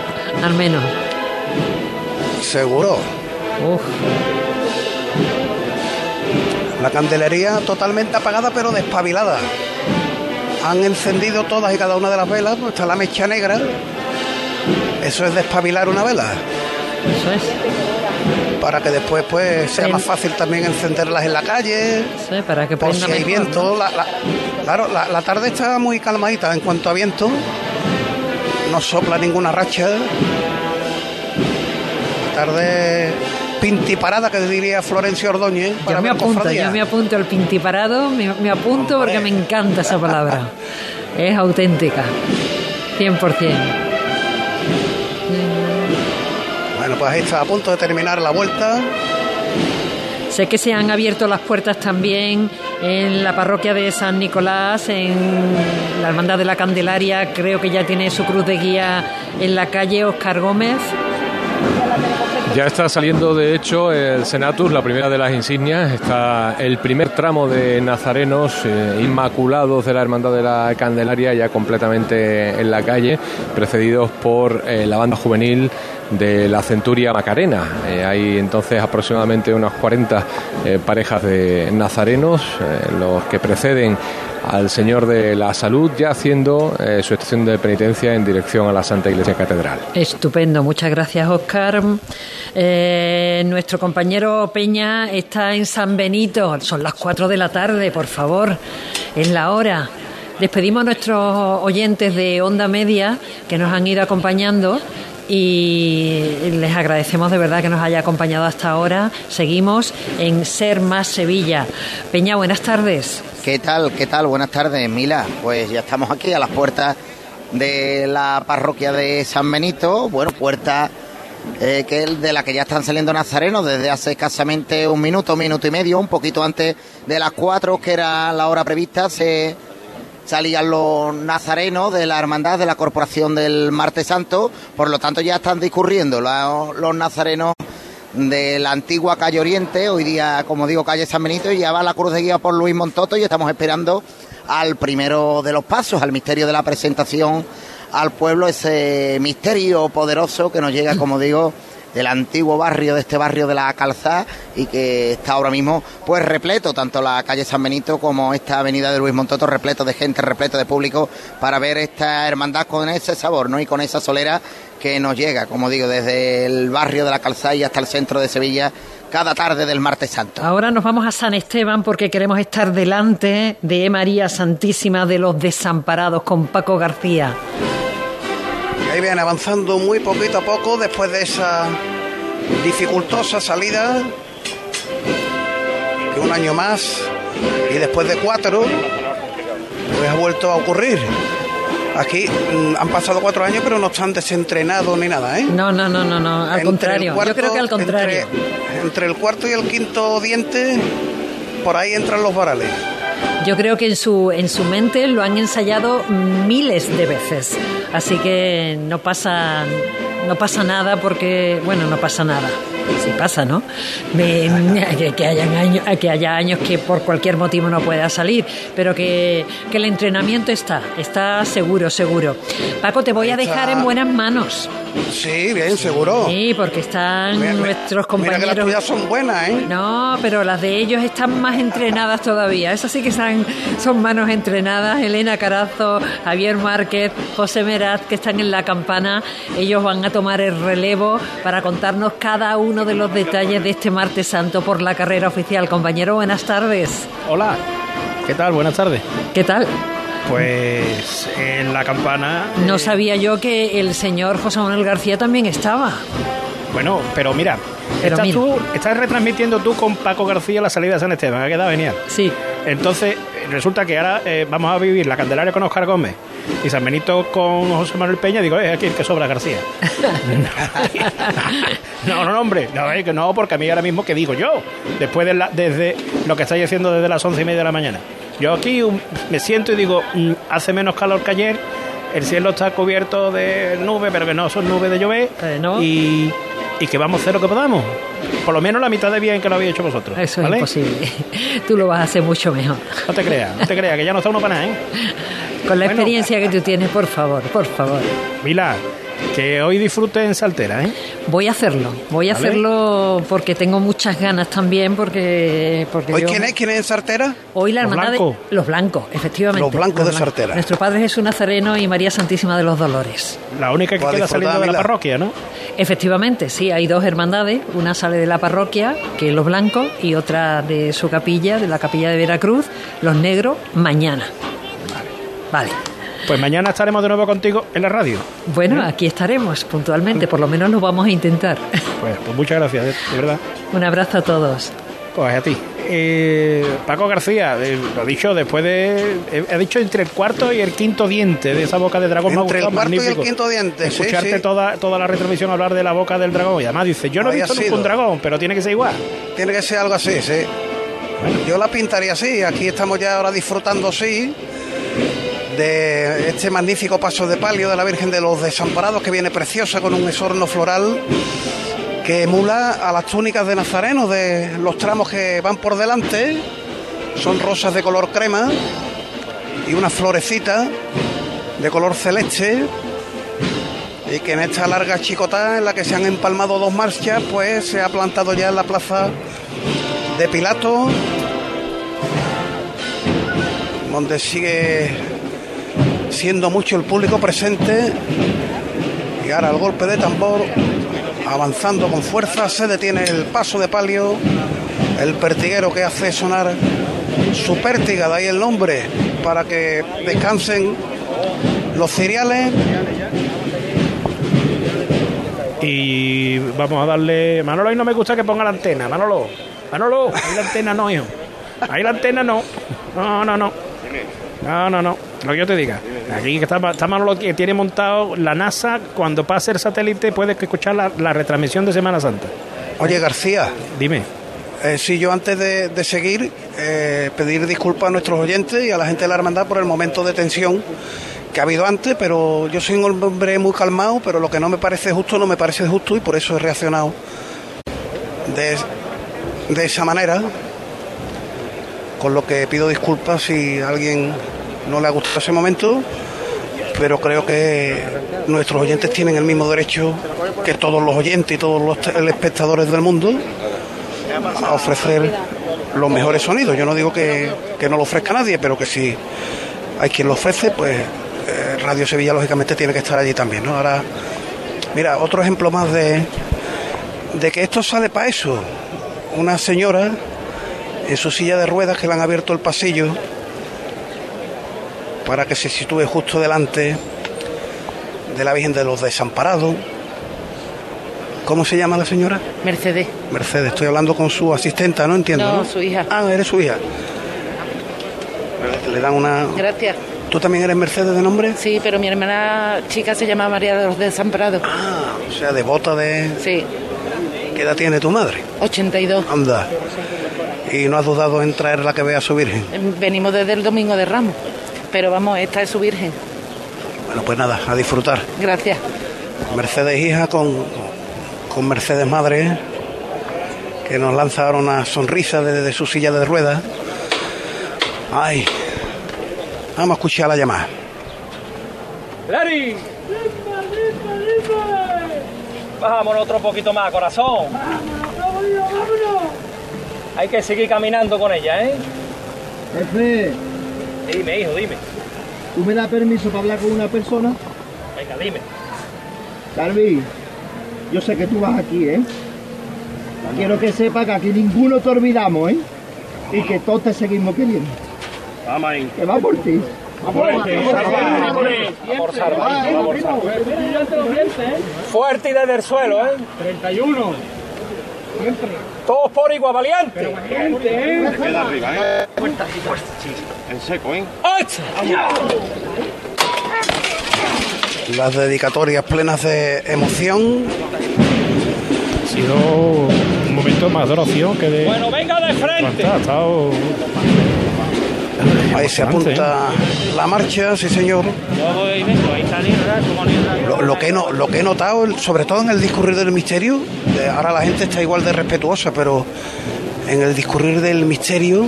Al menos. Seguro. Uf. La candelería totalmente apagada pero despabilada. Han encendido todas y cada una de las velas, pues está la mecha negra. Eso es despabilar una vela. Eso es. Para que después pues sea más fácil también encenderlas en la calle. Sí, para que Por si hay mejor, viento. La, la- claro, la, la tarde está muy calmadita en cuanto a viento. No sopla ninguna racha. La tarde pintiparada, que diría Florencio Ordóñez. para Yo me apunto, cofradía. yo me apunto al pintiparado, me, me apunto porque me encanta esa palabra. Es auténtica. 100%. Bueno, pues ahí está a punto de terminar la vuelta. Sé que se han abierto las puertas también en la parroquia de San Nicolás, en la Hermandad de la Candelaria, creo que ya tiene su cruz de guía en la calle Oscar Gómez. Ya está saliendo, de hecho, el Senatus, la primera de las insignias. Está el primer tramo de nazarenos eh, inmaculados de la Hermandad de la Candelaria, ya completamente en la calle, precedidos por eh, la banda juvenil de la Centuria Macarena. Eh, hay entonces aproximadamente unas 40 eh, parejas de nazarenos, los que preceden al Señor de la Salud, ya haciendo eh, su estación de penitencia en dirección a la Santa Iglesia Catedral. Estupendo, muchas gracias Oscar. Eh, nuestro compañero Peña está en San Benito, son las 4 de la tarde, por favor, es la hora. Despedimos a nuestros oyentes de Onda Media que nos han ido acompañando y les agradecemos de verdad que nos haya acompañado hasta ahora. Seguimos en Ser Más Sevilla. Peña, buenas tardes. ¿Qué tal? ¿Qué tal? Buenas tardes, Mila. Pues ya estamos aquí a las puertas de la parroquia de San Benito. Bueno, puerta eh, que de la que ya están saliendo nazarenos desde hace escasamente un minuto, minuto y medio, un poquito antes de las cuatro, que era la hora prevista, se, salían los nazarenos de la hermandad de la Corporación del Martes Santo, por lo tanto ya están discurriendo los, los nazarenos de la antigua calle Oriente, hoy día, como digo, calle San Benito, y ya va la cruz de guía por Luis Montoto y estamos esperando al primero de los pasos, al misterio de la presentación al pueblo, ese misterio poderoso que nos llega, como digo, del antiguo barrio, de este barrio de la Calzada y que está ahora mismo pues repleto, tanto la calle San Benito como esta avenida de Luis Montoto, repleto de gente, repleto de público para ver esta hermandad con ese sabor, ¿no? Y con esa solera que nos llega, como digo, desde el barrio de la Calzada y hasta el centro de Sevilla cada tarde del martes santo. Ahora nos vamos a San Esteban porque queremos estar delante de María Santísima de los Desamparados con Paco García. Ahí viene avanzando muy poquito a poco después de esa dificultosa salida. Que un año más y después de cuatro, pues ha vuelto a ocurrir. Aquí mm, han pasado cuatro años, pero no están desentrenados ni nada, ¿eh? No, no, no, no, no. al Entre contrario. cuarto- Yo creo que al contrario. Entre, entre el cuarto y el quinto diente, por ahí entran los varales. Yo creo que en su, en su mente lo han ensayado miles de veces. Así que no pasa, no pasa nada porque, bueno, no pasa nada. Sí pasa, ¿no? Me- *laughs* que, que hayan años, que haya años que por cualquier motivo no pueda salir, pero que, que el entrenamiento está, está seguro, seguro. Paco, te voy a dejar en buenas manos. Sí, bien, seguro. Sí, porque están Mira, nuestros Mira que las compañeros. tuyas son buenas, ¿eh? No, pero las de ellos están más entrenadas todavía. Esas sí que son, son manos entrenadas. Elena Carazo, Javier Márquez, José Meraz, que están en la campana. Ellos van a tomar el relevo para contarnos cada uno de los detalles de este martes santo por la carrera oficial. Compañero, buenas tardes. Hola, ¿qué tal? Buenas tardes. ¿Qué tal? Pues en la campana. No sabía yo que el señor José Manuel García también estaba. Bueno, pero mira, Pero estás, mira. Tú, estás retransmitiendo tú con Paco García la salida de San Esteban, ha quedado genial. Sí. Entonces, resulta que ahora eh, vamos a vivir la Candelaria con Oscar Gómez y San Benito con José Manuel Peña. Digo, es aquí el que sobra García. *laughs* no, no, no, hombre, no, es que no, porque a mí ahora mismo, ¿qué digo yo? Después de la- desde lo que estáis haciendo desde las once y media de la mañana. Yo aquí um, me siento y digo, mm, hace menos calor que ayer, el cielo está cubierto de nubes, pero que no son nubes de llover, y, y que vamos a hacer lo que podamos. Por lo menos la mitad de bien que lo habéis hecho vosotros. Eso ¿vale? es imposible. *laughs* Tú lo vas a hacer mucho mejor. No te creas, no te creas, que ya no está uno para nada, ¿eh? Con la Bueno. experiencia que tú tienes, por favor, por favor. Mila, que hoy disfruten en Saltera, ¿eh? Voy a hacerlo, voy a ¿Vale? hacerlo porque tengo muchas ganas también, porque... porque ¿Hoy yo- quién es? ¿Quién es en Sartera? Hoy la Los hermandad de- blancos. los blancos, efectivamente. Los blancos de Sartera. Nuestro padre Jesús Nazareno y María Santísima de los Dolores. La única que queda saliendo de la parroquia, ¿no? Efectivamente, sí, hay dos hermandades, una sale de la parroquia, que es los blancos, y otra de su capilla, de la capilla de Veracruz, los negros, mañana. Vale. Pues mañana estaremos de nuevo contigo en la radio. Bueno, aquí estaremos puntualmente, por lo menos lo vamos a intentar. Pues, pues muchas gracias, de, de verdad. Un abrazo a todos. Pues a ti. Eh, Paco García, eh, lo dicho, después de. He, he dicho entre el cuarto y el quinto diente de esa boca de dragón. me ha Entre el gustado, cuarto y el quinto diente, sí, Escucharte sí. Toda, toda la retransmisión hablar de la boca del dragón. Y además dice: Yo no he Había visto nunca sido. un dragón, pero tiene que ser igual. Tiene que ser algo así, sí. Yo la pintaría así. Aquí estamos ya ahora disfrutando, sí, de este magnífico paso de palio de la Virgen de los Desamparados que viene preciosa con un esorno floral que emula a las túnicas de Nazareno de los tramos que van por delante. Son rosas de color crema y una florecita de color celeste. Y que en esta larga chicotá en la que se han empalmado dos marchas, pues se ha plantado ya en la plaza de Pilato, donde sigue siendo mucho el público presente. Y ahora el golpe de tambor, avanzando con fuerza, se detiene el paso de palio, el pertiguero que hace sonar su pértiga, de ahí el nombre, para que descansen los cereales. Y vamos a darle. Manolo, hoy no me gusta que ponga la antena. Manolo, Manolo, ahí la antena no, hijo. Ahí la antena no. No, no, no. No, no, no. Lo que yo te diga. Aquí está, está Manolo que tiene montado la NASA. Cuando pase el satélite, puedes escuchar la, la retransmisión de Semana Santa. Oye, García. Dime. Eh, si yo antes de, de seguir, eh, pedir disculpas a nuestros oyentes y a la gente de la hermandad por el momento de tensión que ha habido antes, pero yo soy un hombre muy calmado, pero lo que no me parece justo no me parece justo y por eso he reaccionado de, de esa manera, con lo que pido disculpas si alguien no le ha gustado ese momento, pero creo que nuestros oyentes tienen el mismo derecho que todos los oyentes y todos los espectadores del mundo a ofrecer los mejores sonidos. Yo no digo que, que no lo ofrezca nadie, pero que si hay quien lo ofrece, pues eh, Radio Sevilla lógicamente tiene que estar allí también. ¿no? Ahora, mira, otro ejemplo más de, de que esto sale para eso. Una señora en su silla de ruedas que le han abierto el pasillo para que se sitúe justo delante de la Virgen de los Desamparados. ¿Cómo se llama la señora? Mercedes. Mercedes, estoy hablando con su asistenta, ¿no? Entiendo. No, ¿no? su hija. Ah, eres su hija. Le dan una. Gracias. ¿Tú también eres Mercedes de nombre? Sí, pero mi hermana chica se llama María de los Desamparados. Ah, o sea, devota de. Sí. ¿Qué edad tiene tu madre? 82. Anda. Y no has dudado en traerla que vea a su Virgen. Venimos desde el Domingo de Ramos. Pero vamos, esta es su Virgen. Bueno, pues nada, a disfrutar. Gracias. Mercedes hija con, con Mercedes madre, que nos lanza ahora una sonrisa desde su silla de ruedas. Ay, vamos a escuchar la llamada. ¡Larry! Vámonos otro poquito más, corazón. Hay que seguir caminando con ella, ¿eh? Jefe, Dime, hijo, dime. ¿tú me das permiso para hablar con una persona? Venga, dime. Carvi, yo sé que tú vas aquí, ¿eh? Quiero que sepa que aquí ninguno te olvidamos, ¿eh? Y que todos te seguimos queriendo. Vamos ahí. Que va por ti. Fuerte, por salvar, vamos por salvar. Fuerte y desde el suelo, ¿eh? 31. Todos por igual, valiente. Queda arriba, ¿eh? En seco, ¿eh? Las dedicatorias plenas de emoción. Ha sido un momento más de oración que de. Bueno, venga de frente. Ha estado. Ahí se apunta la marcha, sí señor. Lo, lo que no, lo que he notado, sobre todo en el discurrir del misterio, eh, ahora la gente está igual de respetuosa, pero en el discurrir del misterio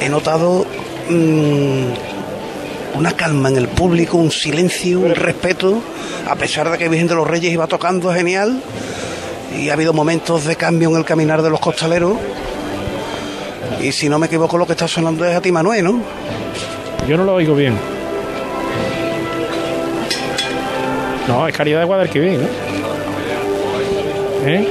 he notado mm, una calma en el público, un silencio, un respeto, a pesar de que Virgen de los Reyes iba tocando genial y ha habido momentos de cambio en el caminar de los costaleros. Y si no me equivoco, lo que está sonando es a ti, Manuel, ¿no? Yo no lo oigo bien. No, es Caridad de Guadalquivir, ¿no? ¿Eh?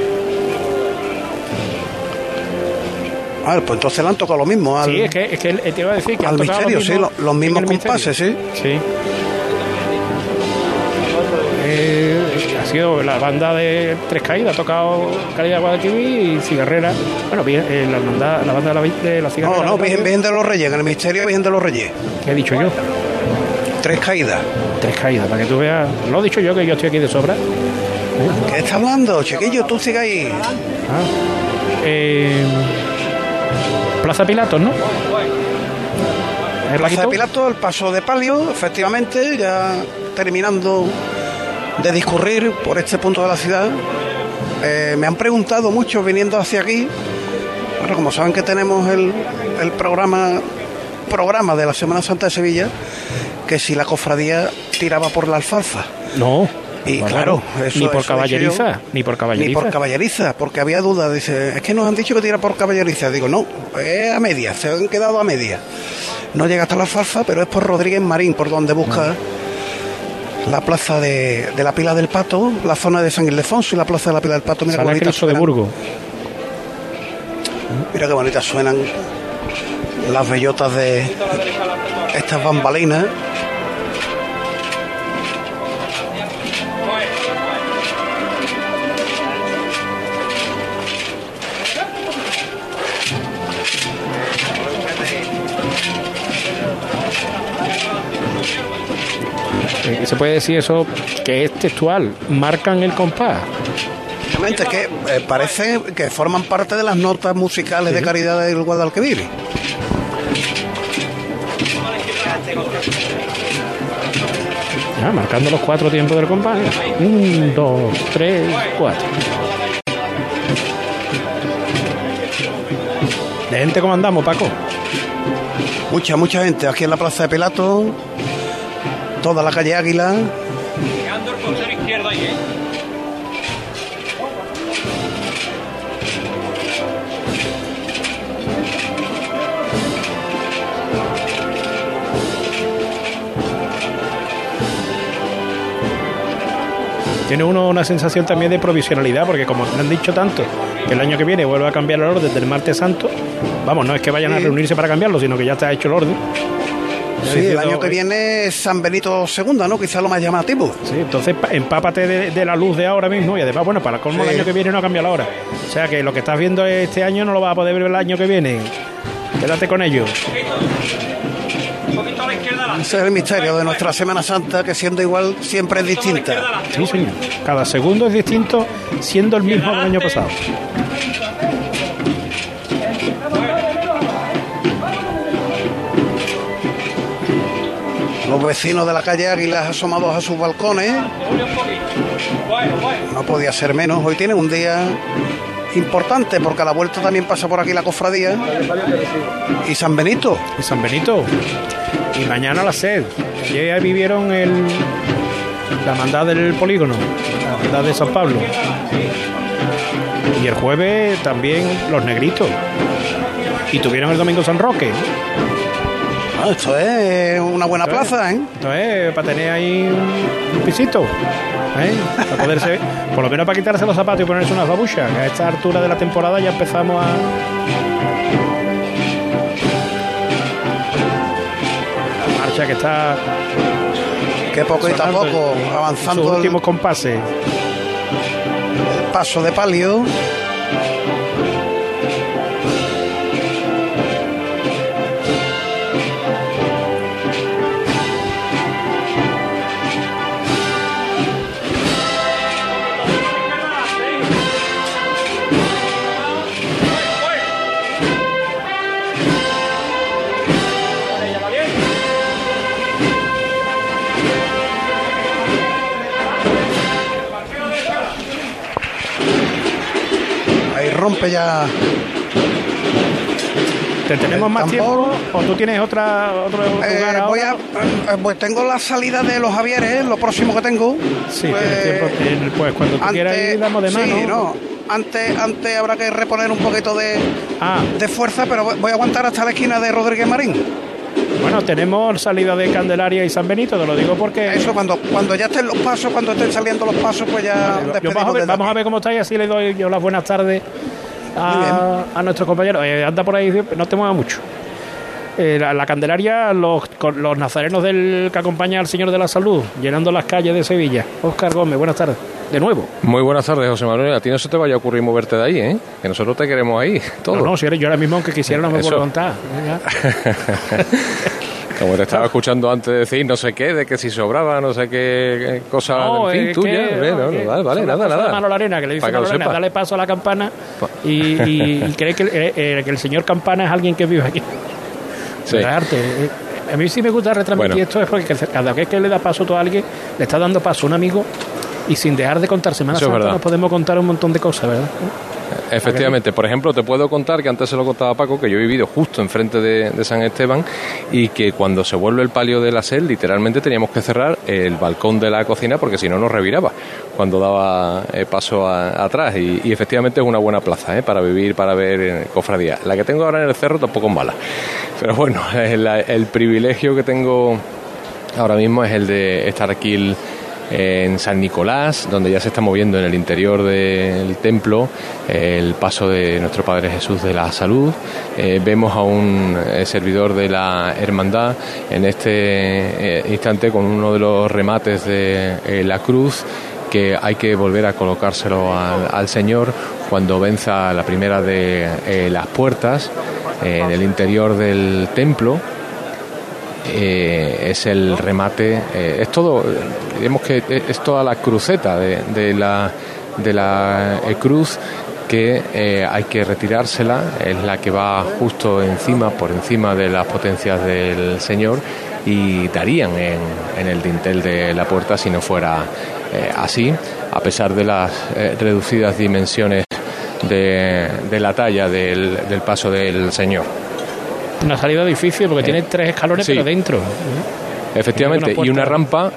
A ver, pues entonces le han tocado lo mismo. Al, Sí, es que, es que te iba a decir que al han misterio, lo sí, lo- los mismos el misterio. compases, sí. Sí. Sido la banda de Tres Caídas, ha tocado de Guadalquivir y Cigarrera. Bueno, bien, eh, la, banda, la banda de la, de la No, Cigarrera. no, Virgen, Virgen de los Reyes, en el misterio Virgen de los Reyes. ¿Qué he dicho yo? Tres caídas. Tres caídas, para que tú veas. Lo he dicho yo, que yo estoy aquí de sobra. ¿Qué está hablando, chiquillo? Tú sigue ahí. Ah. Eh, Plaza Pilatos, ¿no? ¿Eh, Plaza Paquito? de Pilato, el paso de palio, efectivamente, ya terminando de discurrir por este punto de la ciudad. Eh, me han preguntado mucho viniendo hacia aquí. Bueno, como saben que tenemos el, el programa programa de la Semana Santa de Sevilla, que si la cofradía tiraba por la alfalfa. No. Y claro, eso- ni por eso caballeriza, yo. ni por Ni caballeriza. por caballeriza, porque había dudas. Dice, es que nos han dicho que tira por caballeriza. Digo, no, es a medias, se han quedado a medias. No llega hasta la alfalfa, pero es por Rodríguez Marín, por donde busca la plaza de, de la Pila del Pato, la zona de San Ildefonso y la plaza de la Pila del Pato. Mira qué Cristo de. Burgos. Mira qué bonitas suenan las bellotas de estas bambalinas. Se puede decir eso que es textual, marcan el compás. Efectivamente, es que eh, parece que forman parte de las notas musicales de caridad del Guadalquivir. Ya, marcando los cuatro tiempos del compás. Un, dos, tres, cuatro. ¿De gente cómo andamos, Paco? Mucha, mucha gente aquí en la Plaza de Pilato, toda la calle Águila. Llegando el costero izquierdo ahí, ¿eh? Tiene uno una sensación también de provisionalidad, porque como me han dicho tanto, que el año que viene vuelve a cambiar el orden del martes santo, vamos, no es que vayan a reunirse para cambiarlo, sino que ya está hecho el orden. Sí, el año que viene es San Benito II, ¿no? Quizá lo más llamativo. Sí, entonces pa- empápate de, de la luz de ahora mismo y además, bueno, para colmo el Sí. año que viene no cambia la hora. O sea que lo que estás viendo este año no lo vas a poder ver el año que viene. Quédate con ello. Ese es el misterio de nuestra Semana Santa, que siendo igual siempre es distinta. Sí, señor. Cada segundo es distinto, siendo el mismo del año pasado. Los vecinos de la calle Águilas asomados a sus balcones. No podía ser menos. Hoy tiene un día importante porque a la vuelta también pasa por aquí la cofradía. Y San Benito. Y San Benito. Y mañana la sed. Ya vivieron el, la mandada del polígono, la mandada de San Pablo. Y el jueves también los negritos. Y tuvieron el domingo San Roque. Esto es una buena Esto es- plaza, ¿eh? Esto es para tener ahí un, un pisito. ¿eh? Para poderse, por lo menos para quitarse los zapatos y ponerse unas babuchas. A esta altura de la temporada ya empezamos a. La marcha que está. Que poco y tampoco, avanzando sus el- últimos compases. El paso de palio. Rompe ya. ¿Te tenemos más tiempo o tú tienes otra, otro Eh, lugar voy ahora? a, eh, pues tengo la salida de los Javieres, lo próximo que tengo. Sí, Pues, tienes tiempo. Eh, Pues cuando tú quieras ir, damos de mano. Sí, no. Antes, antes habrá que reponer un poquito de, Ah. de fuerza, pero voy- a aguantar hasta la esquina de Rodríguez Marín. Bueno, tenemos salida de Candelaria y San Benito, te lo digo porque. Eso, cuando, cuando ya estén los pasos, cuando estén saliendo los pasos, pues ya Yo despedimos vamos, a ver, desde vamos a aquí. ver cómo está y así le doy yo las buenas tardes a, a nuestro compañero. Eh, anda por ahí, no te muevas mucho. Eh, la, la Candelaria, los, con los nazarenos del que acompaña al Señor de la Salud, llenando las calles de Sevilla. Óscar Gómez, buenas tardes. De nuevo. Muy buenas tardes, José Manuel. A ti no se te vaya a ocurrir moverte de ahí, ¿eh? Que nosotros te queremos ahí, todo. No, no, si eres yo ahora mismo, aunque quisiera, no me puedo levantar. *laughs* Como te estaba escuchando antes decir no sé qué, de que si sobraba, no sé qué cosa, No, en fin, tuya. que- no, vale, vale, nada, nada. Manolo Arena, que le dice Manolo Arena, dale paso a la campana y, y- y cree que, eh, eh, que el señor Campana es alguien que vive aquí. Sí. Arte. Eh, A mí sí me gusta retransmitir Bueno. esto es porque cada vez que le da paso a alguien, le está dando paso a un amigo y sin dejar de contar Semana Eso Santa nos podemos contar un montón de cosas, ¿verdad? Efectivamente, por ejemplo, te puedo contar que antes se lo contaba Paco, que yo he vivido justo enfrente de, San Esteban y que cuando se vuelve el palio de la sel, literalmente teníamos que cerrar el balcón de la cocina porque si no nos reviraba cuando daba eh, paso a- atrás. Y, efectivamente es una buena plaza ¿eh? para vivir, para ver eh, cofradía. La que tengo ahora en el cerro tampoco es mala, pero bueno, *laughs* el, el privilegio que tengo ahora mismo es el de estar aquí en San Nicolás, donde ya se está moviendo en el interior del templo el paso de nuestro Padre Jesús de la Salud. Eh, vemos a un eh, servidor de la Hermandad en este eh, instante con uno de los remates de la cruz que hay que volver a colocárselo al, Señor cuando venza la primera de las puertas en el interior del templo eh, es el remate, eh, es todo, digamos que es toda la cruceta de, de la de la eh, cruz que hay que retirársela, es la que va justo encima, por encima de las potencias del Señor y darían en, el dintel de la puerta si no fuera así, a pesar de las reducidas dimensiones de, la talla del paso del Señor. Una salida difícil porque Eh, tiene tres escalones sí. pero dentro. Efectivamente, Una y una rampa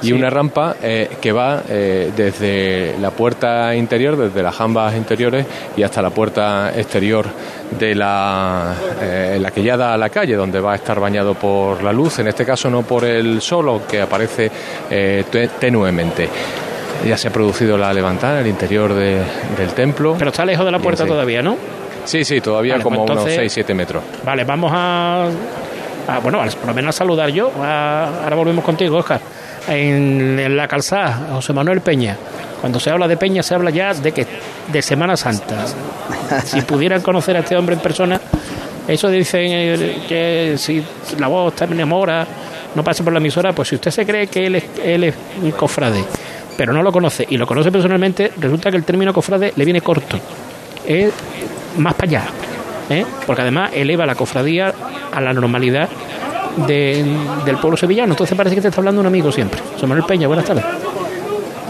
y una rampa eh, que va eh, desde la puerta interior, desde las jambas interiores y hasta la puerta exterior de la, eh, la que ya da a la calle, donde va a estar bañado por la luz, en este caso no por el sol, que aparece te- tenuemente. Ya se ha producido la levantada en el interior de- del templo. Pero está lejos de la puerta todavía, ¿no? Sí, sí, todavía Vale, como pues entonces- unos 6-7 metros. Vale, vamos a, a- bueno, por lo menos a saludar yo. A- ahora volvemos contigo, Oscar. En, en la calzada, José Manuel Peña. Cuando se habla de Peña se habla ya de que de Semana Santa. si pudieran conocer a este hombre en persona, eso dicen eh, que si la voz te enamora, no pase por la emisora, pues si usted se cree que él es, él es un cofrade, pero no lo conoce y lo conoce personalmente, resulta que el término cofrade le viene corto. Es más para allá. ¿eh? porque además eleva la cofradía a la normalidad de- del pueblo sevillano. Entonces parece que te está hablando un amigo siempre. José Manuel Peña, buenas tardes.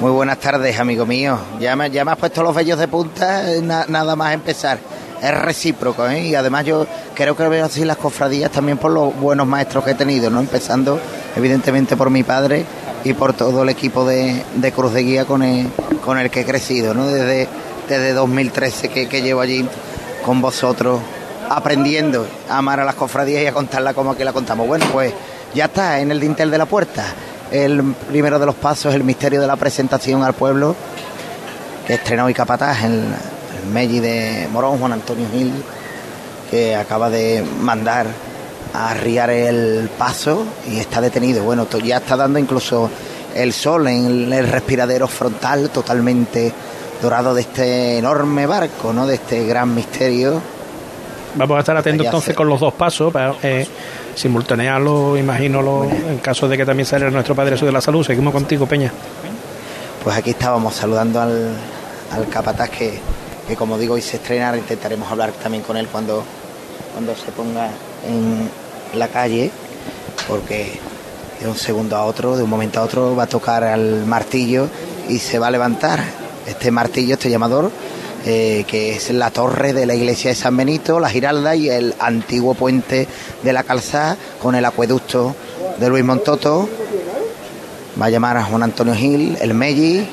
Muy buenas tardes, amigo mío. Ya me, ya me has puesto los vellos de punta eh, na- nada más empezar. Es recíproco, ¿eh? Y además yo creo que veo así las cofradías también por los buenos maestros que he tenido, ¿no? Empezando, evidentemente, por mi padre y por todo el equipo de, de Cruz de Guía con el, con el que he crecido, ¿no? Desde, desde 2013 que, que llevo allí con vosotros aprendiendo a amar a las cofradías y a contarla como aquí la contamos. Bueno, pues ya está en el dintel de la puerta. El primero de los pasos, el misterio de la presentación al pueblo, que estrenó hoy Capataz, el, el Melli de Morón, Juan Antonio Gil, que acaba de mandar a arriar el paso y está detenido. Bueno, ya está dando incluso el sol en el respiradero frontal totalmente dorado de este enorme barco, ¿no? De este gran misterio. Vamos a estar atentos entonces con los dos pasos para eh, simultanearlo, imagino, lo- en caso de que también saliera nuestro Padre Jesús de la Salud. Seguimos contigo, Peña. Pues aquí estábamos saludando al, al capataz que, que, como digo, hoy se estrena. Intentaremos hablar también con él cuando, cuando se ponga en la calle, porque de un segundo a otro, de un momento a otro, va a tocar al martillo y se va a levantar este martillo, este llamador, eh, que es la torre de la iglesia de San Benito, la Giralda y el antiguo puente de la Calzada con el acueducto de Luis Montoto. Va a llamar a Juan Antonio Gil, el Melli,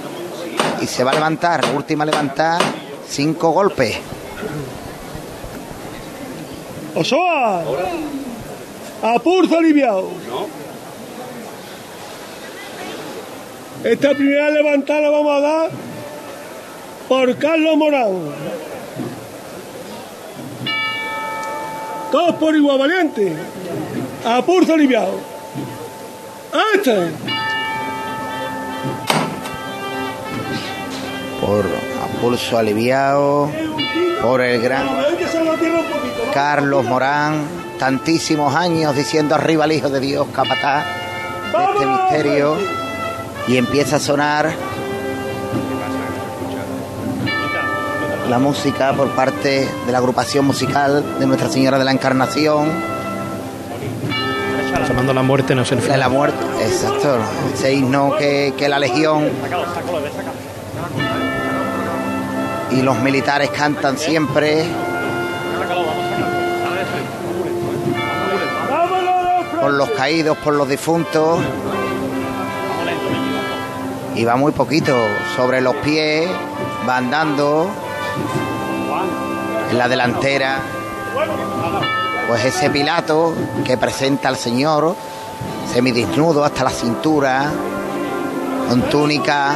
y se va a levantar, última levantada, cinco golpes. ¡Osoa! ¡A pulso aliviado! Esta primera levantada la vamos a dar por Carlos Morán. Todos por igual valiente. A pulso aliviado. ¡Este! por a pulso aliviado, por el gran. Carlos Morán, tantísimos años diciendo arriba el Hijo de Dios, capataz de este misterio, y empieza a sonar la música por parte de la agrupación musical de Nuestra Señora de la Encarnación, Llamando la muerte, no se de la muerte, exacto, ese himno que, que la Legión. Y los militares cantan siempre. por los caídos, por los difuntos. Y va muy poquito, sobre los pies, va andando en la delantera. Pues ese Pilato que presenta al Señor, semidesnudo hasta la cintura, con túnica,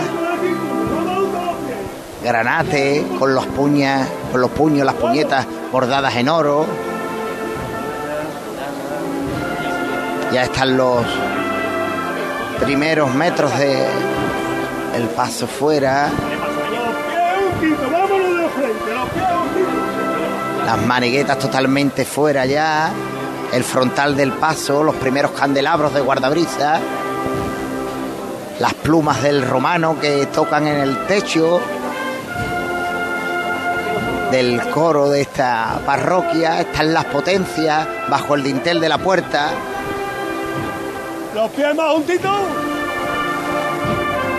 granate, con los puñas, con los puños, las puñetas bordadas en oro. Ya están los primeros metros de el paso fuera, las maniguetas totalmente fuera ya, el frontal del paso, los primeros candelabros de guardabrisa, las plumas del romano que tocan en el techo, del coro de esta parroquia, están las potencias bajo el dintel de la puerta. Los pies más juntitos.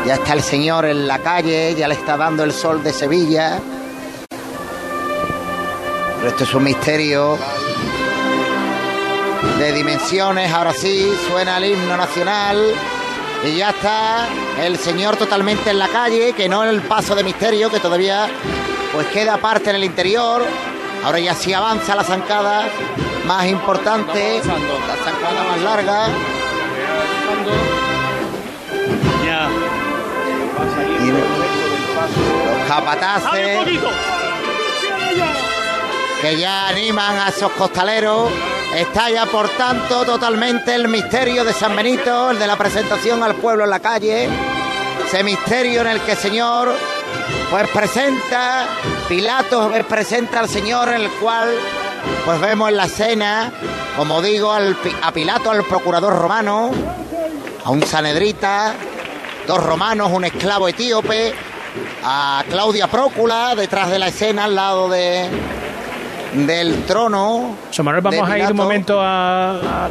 Ya está el señor en la calle, ya le está dando el sol de Sevilla. Pero esto es un misterio de dimensiones. Ahora sí, suena el himno nacional. Y ya está el señor totalmente en la calle, que no en el paso de misterio, que todavía pues queda parte en el interior. Ahora ya sí avanza la zancada más importante, la zancada más larga. Y los capataces que ya animan a esos costaleros. Está ya, por tanto, totalmente el misterio de San Benito, el de la presentación al pueblo en la calle. Ese misterio en el que el Señor pues presenta, Pilatos presenta al Señor en el cual pues vemos en la escena, como digo, al, a Pilato, al procurador romano, a un sanedrita, dos romanos, un esclavo etíope, a Claudia Prócula detrás de la escena al lado de del trono. José Manuel, vamos a ir un momento a, a,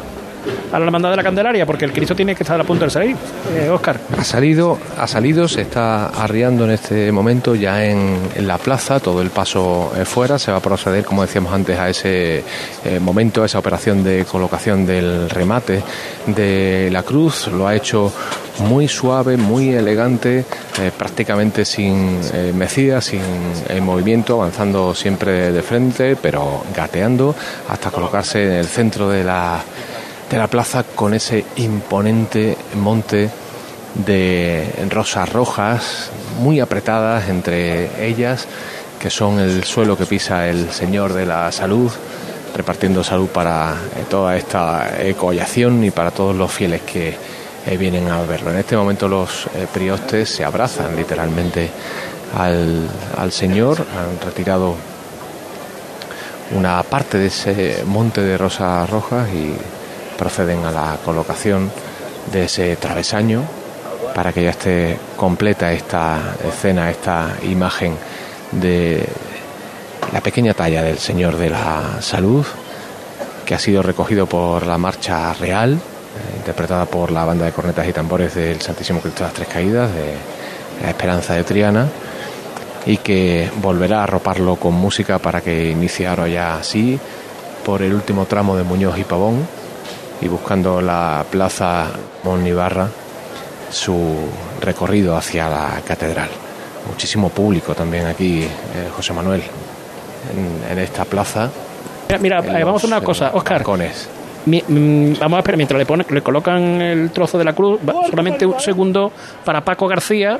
a la hermandad de la Candelaria, porque el Cristo tiene que estar a punto de salir. Eh, Óscar. Ha salido, ha salido, se está arriando en este momento ya en, la plaza, todo el paso eh, fuera, se va a proceder, como decíamos antes, a ese eh, momento, a esa operación de colocación del remate de la cruz, lo ha hecho muy suave, muy elegante, eh, prácticamente sin eh, mecida, sin movimiento, avanzando siempre de frente, pero gateando hasta colocarse en el centro de la, de la plaza con ese imponente monte de rosas rojas muy apretadas entre ellas, que son el suelo que pisa el Señor de la Salud, repartiendo salud para eh, toda esta collación y para todos los fieles que eh, vienen a verlo. En este momento los eh, priostes se abrazan literalmente al, al Señor, han retirado una parte de ese monte de rosas rojas y proceden a la colocación de ese travesaño para que ya esté completa esta escena, esta imagen de la pequeña talla del Señor de la Salud, que ha sido recogido por la Marcha Real, eh, interpretada por la banda de cornetas y tambores del Santísimo Cristo de las Tres Caídas, de la Esperanza de Triana, y que volverá a arroparlo con música para que inicie ahora ya así por el último tramo de Muñoz y Pavón y buscando la plaza Monibarra su recorrido hacia la catedral. Muchísimo público también aquí, eh, José Manuel, en, en esta plaza. Mira, eh, vamos a una cosa, los Óscar. balcones. Mi- mm, vamos a esperar, mientras le, ponen, le colocan el trozo de la cruz, va- solamente un segundo para Paco García,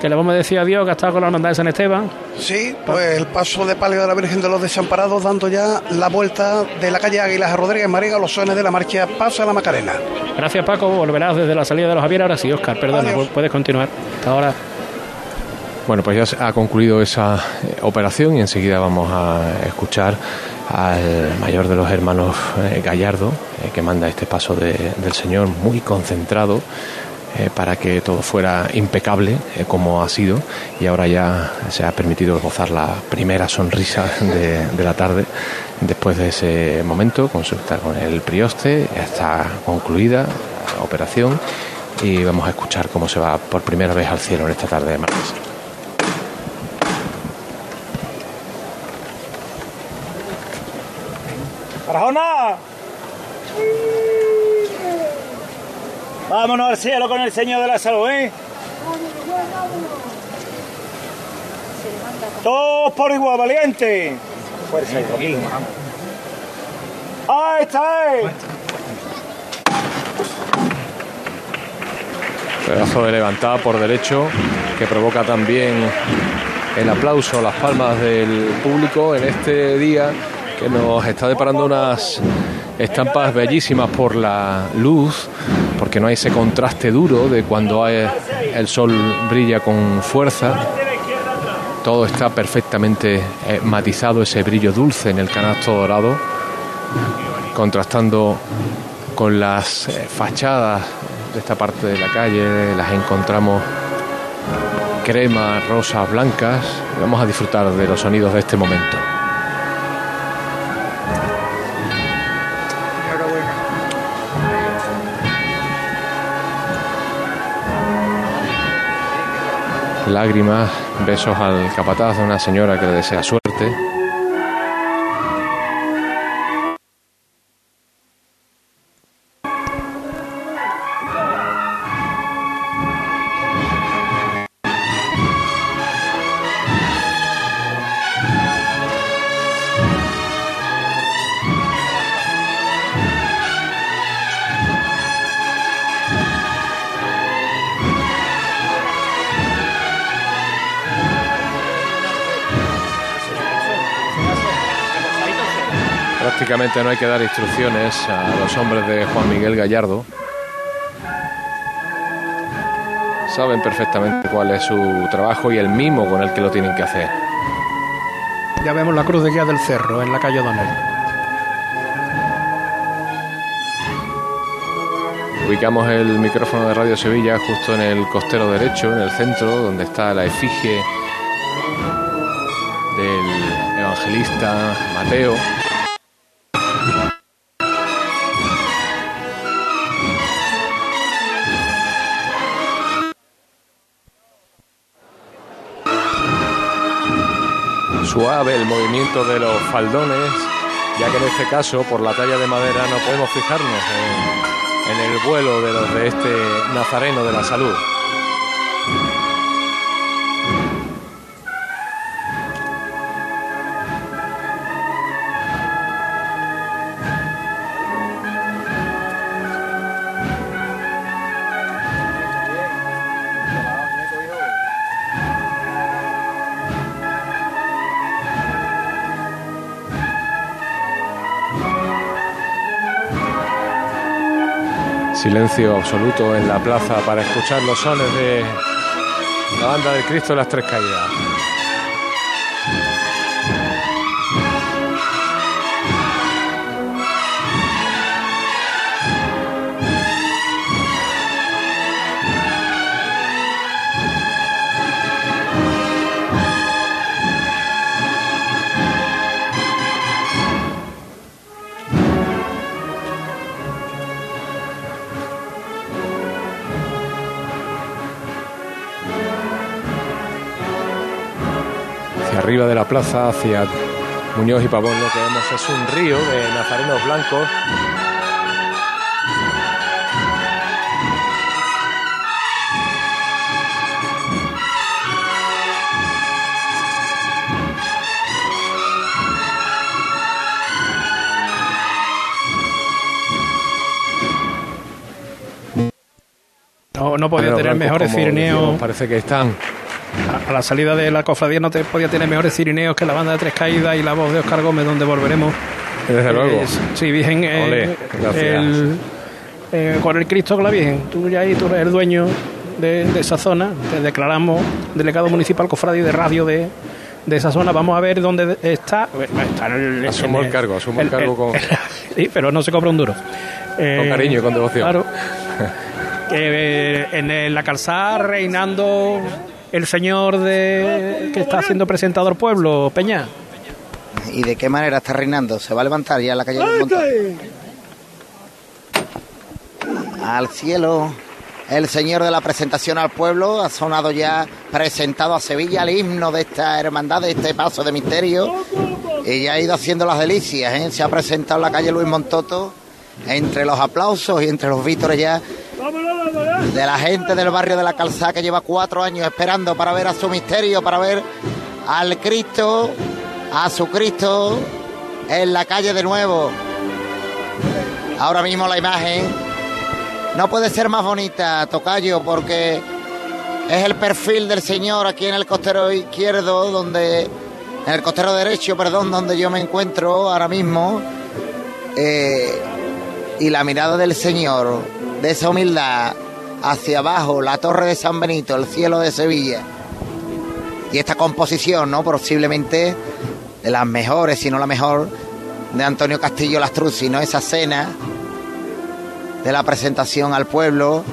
que le vamos a decir adiós, que ha estado con la hermandad de San Esteban. Sí, pues el paso de palio de la Virgen de los Desamparados, dando ya la vuelta de la calle Águilas a Rodríguez Mariga, los sones de la marcha Paso a la Macarena. Gracias, Paco. Volverás desde la salida de los Javier. Ahora sí, Óscar, perdona, Adiós. puedes continuar. Hasta ahora. Bueno, pues ya se ha concluido esa eh, operación y enseguida vamos a escuchar al mayor de los hermanos eh, Gallardo, eh, que manda este paso de- del Señor muy concentrado eh, para que todo fuera impecable eh, como ha sido y ahora ya se ha permitido gozar la primera sonrisa *laughs* de, la tarde después de ese momento, consultar con el prioste, ya está concluida la operación y vamos a escuchar cómo se va por primera vez al cielo en esta tarde de martes. ¡Arjona! Vámonos al cielo con el Señor de la Salud, ¿eh? Todos por igual, valiente. Fuerza, Joaquín. ¡Ahí está! eh. Pedazo de levantada por derecho que provoca también el aplauso, las palmas del público en este día que nos está deparando unas estampas bellísimas por la luz, porque no hay ese contraste duro de cuando el sol brilla con fuerza. Todo está perfectamente eh, matizado, ese brillo dulce en el canasto dorado, contrastando con las eh, fachadas de esta parte de la calle, las encontramos crema, rosas, blancas. Vamos a disfrutar de los sonidos de este momento. Lágrimas, besos al capataz de una señora que le desea suerte. No hay que dar instrucciones a los hombres de Juan Miguel Gallardo. Saben perfectamente cuál es su trabajo y el mimo con el que lo tienen que hacer. Ya vemos la cruz de guía del cerro en la calle Donel. Ubicamos el micrófono de Radio Sevilla justo en el costero derecho, en el centro, donde está la efigie del evangelista Mateo. Suave el movimiento de los faldones, ya que en este caso, por la talla de madera, no podemos fijarnos en, el vuelo de los de este nazareno de la salud. Silencio absoluto en la plaza para escuchar los sones de la banda del Cristo de las Tres Caídas. Arriba de la plaza, hacia Muñoz y Pavón, lo que vemos es un río de nazarenos blancos. No, no podía tener mejores decíamos, Parece que están A, la salida de la cofradía no te podía tener mejores cirineos que la banda de Tres Caídas y la voz de Oscar Gómez, donde volveremos. Desde luego. sí, Virgen. eh, el- eh, con el Cristo con la Virgen. Tú ya ahí, tú eres el dueño de, de esa zona. Te declaramos delegado municipal cofradía de radio de, de esa zona. Vamos a ver dónde está. está en el- Asumo el cargo, asumo el cargo con- *laughs* sí, pero no se cobra un duro. Eh, Con cariño y con devoción. Claro. *laughs* Eh, en el- la calzada reinando el señor de que está siendo presentador pueblo, Peña. ¿Y de qué manera está reinando? ¿Se va a levantar ya la calle del Montón? Al cielo. El señor de la presentación al pueblo ha sonado ya presentado a Sevilla el himno de esta hermandad, de este paso de misterio. Y ya ha ido haciendo las delicias, ¿eh? Se ha presentado en la calle Luis Montoto entre los aplausos y entre los vítores ya de la gente del barrio de la Calzada que lleva cuatro años esperando para ver a su misterio, para ver al Cristo, a su Cristo en la calle de nuevo. Ahora mismo la imagen no puede ser más bonita, Tocayo, porque es el perfil del Señor aquí en el costero izquierdo, donde en el costero derecho, perdón, donde yo me encuentro ahora mismo. Eh, y la mirada del Señor, de esa humildad, hacia abajo, la torre de San Benito, el cielo de Sevilla. Y esta composición, ¿no? Posiblemente de las mejores, si no la mejor, de Antonio Castillo Lastruzzi, ¿no? Esa cena de la presentación al pueblo,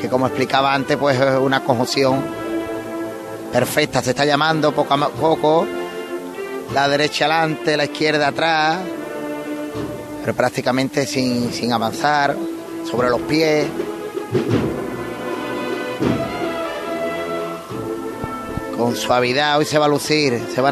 que como explicaba antes, pues es una conjunción perfecta, se está llamando poco a poco. La derecha adelante, la izquierda atrás, pero prácticamente sin, sin avanzar, sobre los pies. Con suavidad, hoy se va a lucir, se van